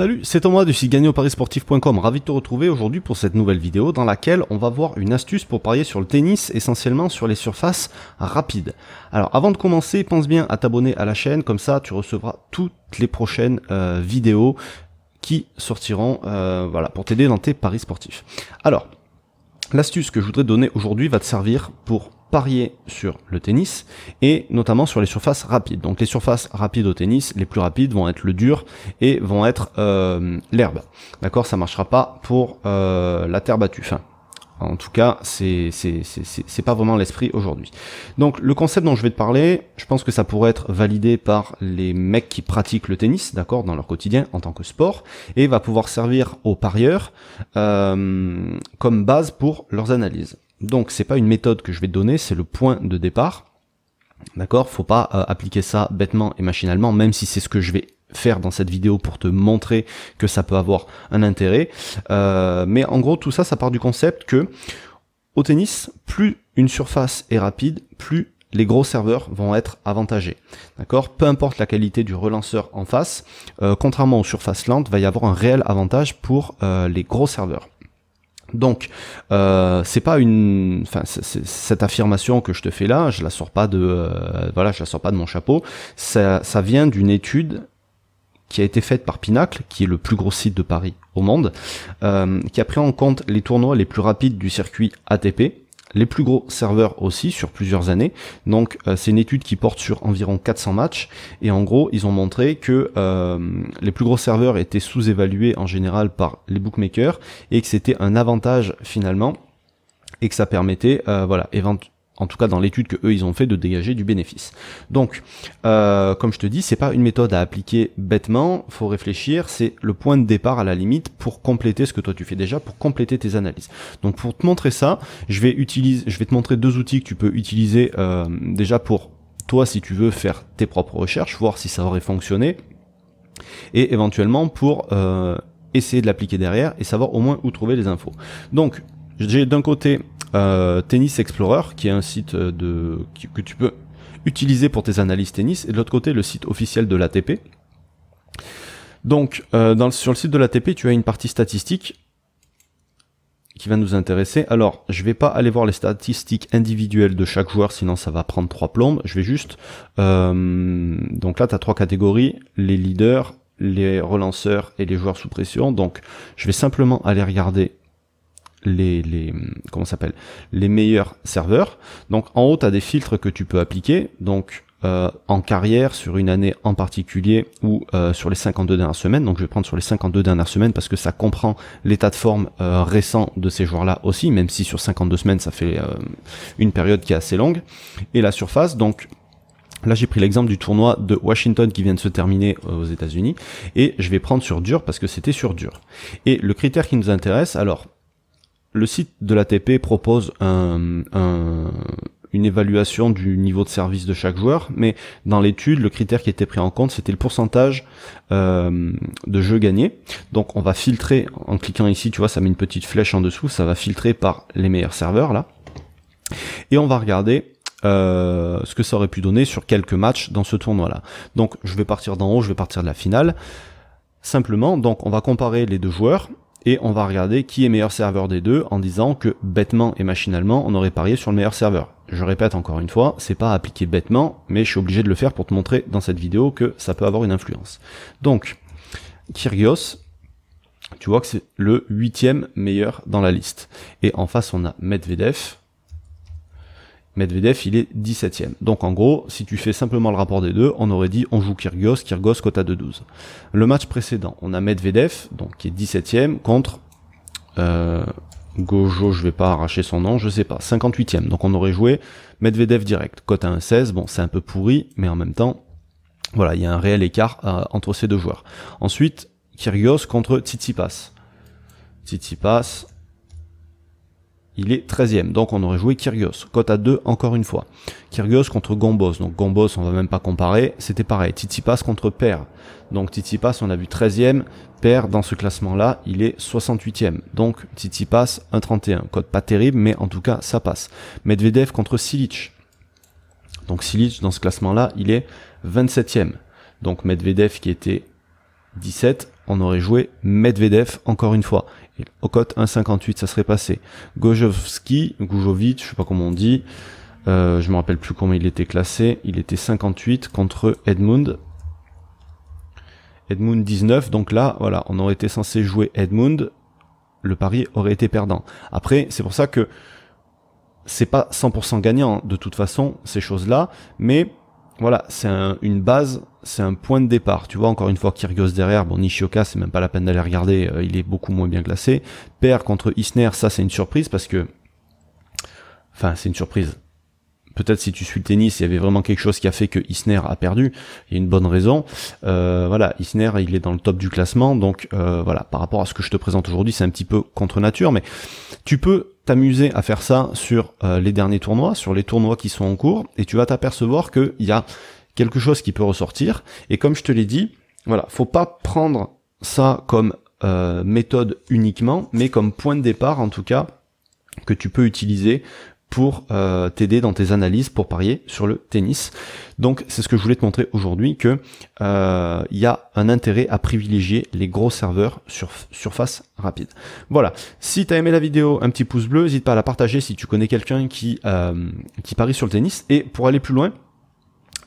Salut, c'est Thomas du site. Ravi de te retrouver aujourd'hui pour cette nouvelle vidéo dans laquelle on va voir une astuce pour parier sur le tennis, essentiellement sur les surfaces rapides. Alors avant de commencer, pense bien à t'abonner à la chaîne, comme ça tu recevras toutes les prochaines euh, vidéos qui sortiront euh, voilà, pour t'aider dans tes paris sportifs. Alors, l'astuce que je voudrais donner aujourd'hui va te servir pour parier sur le tennis et notamment sur les surfaces rapides. Donc les surfaces rapides au tennis, les plus rapides vont être le dur et vont être euh, l'herbe. D'accord, ça marchera pas pour euh, la terre battue. En tout cas, c'est c'est pas vraiment l'esprit aujourd'hui. Donc le concept dont je vais te parler, je pense que ça pourrait être validé par les mecs qui pratiquent le tennis, d'accord, dans leur quotidien en tant que sport, et va pouvoir servir aux parieurs euh, comme base pour leurs analyses. Donc c'est pas une méthode que je vais te donner, c'est le point de départ. D'accord Faut pas euh, appliquer ça bêtement et machinalement, même si c'est ce que je vais faire dans cette vidéo pour te montrer que ça peut avoir un intérêt. Euh, mais en gros, tout ça, ça part du concept que au tennis, plus une surface est rapide, plus les gros serveurs vont être avantagés. D'accord? Peu importe la qualité du relanceur en face, euh, contrairement aux surfaces lentes, va y avoir un réel avantage pour les gros serveurs. Donc, euh, c'est pas une, enfin, cette affirmation que je te fais là, je la sors pas de, euh, voilà, je la sors pas de mon chapeau. Ça, ça vient d'une étude qui a été faite par Pinacle, qui est le plus gros site de Paris au monde, euh, qui a pris en compte les tournois les plus rapides du circuit ATP, les plus gros serveurs aussi sur plusieurs années. Donc euh, c'est une étude qui porte sur environ 400 matchs et en gros ils ont montré que euh, les plus gros serveurs étaient sous-évalués en général par les bookmakers et que c'était un avantage finalement et que ça permettait euh, voilà éventuellement en tout cas dans l'étude que eux ils ont fait de dégager du bénéfice. Donc, euh, comme je te dis, c'est pas une méthode à appliquer bêtement, faut réfléchir, c'est le point de départ à la limite pour compléter ce que toi tu fais déjà, pour compléter tes analyses. Donc pour te montrer ça, je vais utiliser, je vais te montrer deux outils que tu peux utiliser euh, déjà pour toi si tu veux faire tes propres recherches, voir si ça aurait fonctionné, et éventuellement pour euh, essayer de l'appliquer derrière et savoir au moins où trouver les infos. Donc j'ai d'un côté euh, Tennis Explorer, qui est un site de, que tu peux utiliser pour tes analyses tennis, et de l'autre côté le site officiel de l'ATP. Donc euh, dans, sur le site de l'ATP, tu as une partie statistique qui va nous intéresser. Alors, je vais pas aller voir les statistiques individuelles de chaque joueur, sinon ça va prendre trois plombes. Je vais juste... Euh, donc là, tu as trois catégories, les leaders, les relanceurs et les joueurs sous pression. Donc, je vais simplement aller regarder les, les comment s'appelle les meilleurs serveurs. Donc en haut, tu as des filtres que tu peux appliquer. Donc euh, en carrière sur une année en particulier ou euh, sur les 52 dernières semaines. Donc je vais prendre sur les 52 dernières semaines parce que ça comprend l'état de forme euh, récent de ces joueurs-là aussi, même si sur 52 semaines ça fait une période qui est assez longue. Et la surface, donc Là, j'ai pris l'exemple du tournoi de Washington qui vient de se terminer aux États-Unis et je vais prendre sur dur parce que c'était sur dur. Et le critère qui nous intéresse, alors le site de l'ATP propose un, une évaluation du niveau de service de chaque joueur, mais dans l'étude, le critère qui était pris en compte, c'était le pourcentage euh, de jeux gagnés. Donc on va filtrer, en cliquant ici, tu vois, ça met une petite flèche en dessous, ça va filtrer par les meilleurs serveurs, là. Et on va regarder euh, ce que ça aurait pu donner sur quelques matchs dans ce tournoi-là. Donc je vais partir d'en haut, je vais partir de la finale. Simplement, donc on va comparer les deux joueurs et on va regarder qui est meilleur serveur des deux en disant que bêtement et machinalement on aurait parié sur le meilleur serveur. Je répète encore une fois, c'est pas appliqué bêtement, mais je suis obligé de le faire pour te montrer dans cette vidéo que ça peut avoir une influence. Donc, Kyrgios, tu vois que c'est le huitième meilleur dans la liste. Et en face on a Medvedev, Medvedev, il est 17ème. Donc en gros, si tu fais simplement le rapport des deux, on aurait dit on joue Kyrgios, Kyrgios quota de 12. Le match précédent, on a Medvedev, donc qui est 17ème, contre euh, Gojo, je vais pas arracher son nom, je sais pas, 58ème. Donc on aurait joué Medvedev direct, à 1,16, bon c'est un peu pourri, mais en même temps, voilà, il y a un réel écart euh, entre ces deux joueurs. Ensuite, Kyrgios contre Tsitsipas. Tsitsipas, il est 13ème. Donc on aurait joué Kyrgios. Cote à 2 encore une fois. Kyrgios contre Gombos. Donc Gombos, on va même pas comparer. C'était pareil. Tsitsipas contre Per. Donc Tsitsipas, on a vu 13ème. Per, dans ce classement-là, il est 68ème. Donc Tsitsipas, 1,31. Cote pas terrible, mais en tout cas, ça passe. Medvedev contre Silic. Donc Silic, dans ce classement-là, il est 27ème. Donc Medvedev qui était 17, on aurait joué Medvedev encore une fois. Au cote 1,58, ça serait passé. Gojovski, Gujovic, je sais pas comment on dit, euh, je me rappelle plus comment il était classé. Il était 58 contre Edmund. Edmund 19, donc là, voilà, on aurait été censé jouer Edmund, le pari aurait été perdant. Après, c'est pour ça que c'est pas 100% gagnant de toute façon ces choses-là, mais voilà, c'est une base, c'est un point de départ. Tu vois, encore une fois, Kyrgios derrière, bon, Nishioka, c'est même pas la peine d'aller regarder, euh, il est beaucoup moins bien classé. Père contre Isner, ça c'est une surprise parce que, enfin, c'est une surprise peut-être si tu suis le tennis, il y avait vraiment quelque chose qui a fait que Isner a perdu. Il y a une bonne raison. Euh, voilà, Isner, il est dans le top du classement, donc euh, voilà, par rapport à ce que je te présente aujourd'hui, c'est un petit peu contre nature, mais tu peux t'amuser à faire ça sur euh, les derniers tournois, sur les tournois qui sont en cours, et tu vas t'apercevoir qu'il y a quelque chose qui peut ressortir. Et comme je te l'ai dit, voilà, faut pas prendre ça comme méthode uniquement, mais comme point de départ en tout cas que tu peux utiliser pour euh, t'aider dans tes analyses pour parier sur le tennis. Donc c'est ce que je voulais te montrer aujourd'hui que euh, il y a un intérêt à privilégier les gros serveurs sur surface rapide. Voilà. Si tu as aimé la vidéo, un petit pouce bleu, n'hésite pas à la partager si tu connais quelqu'un qui euh, qui parie sur le tennis. Et pour aller plus loin,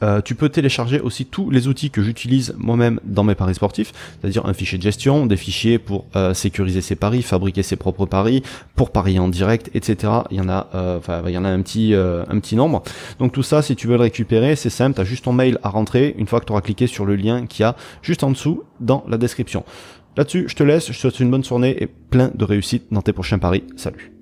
euh, tu peux télécharger aussi tous les outils que j'utilise moi-même dans mes paris sportifs, c'est-à-dire un fichier de gestion, des fichiers pour euh, sécuriser ses paris, fabriquer ses propres paris, pour parier en direct, etc. Il y en a, euh, enfin, il y en a un petit, un petit nombre. Donc tout ça, si tu veux le récupérer, c'est simple, tu as juste ton mail à rentrer une fois que tu auras cliqué sur le lien qui a juste en dessous dans la description. Là-dessus, je te laisse, je te souhaite une bonne journée et plein de réussite dans tes prochains paris. Salut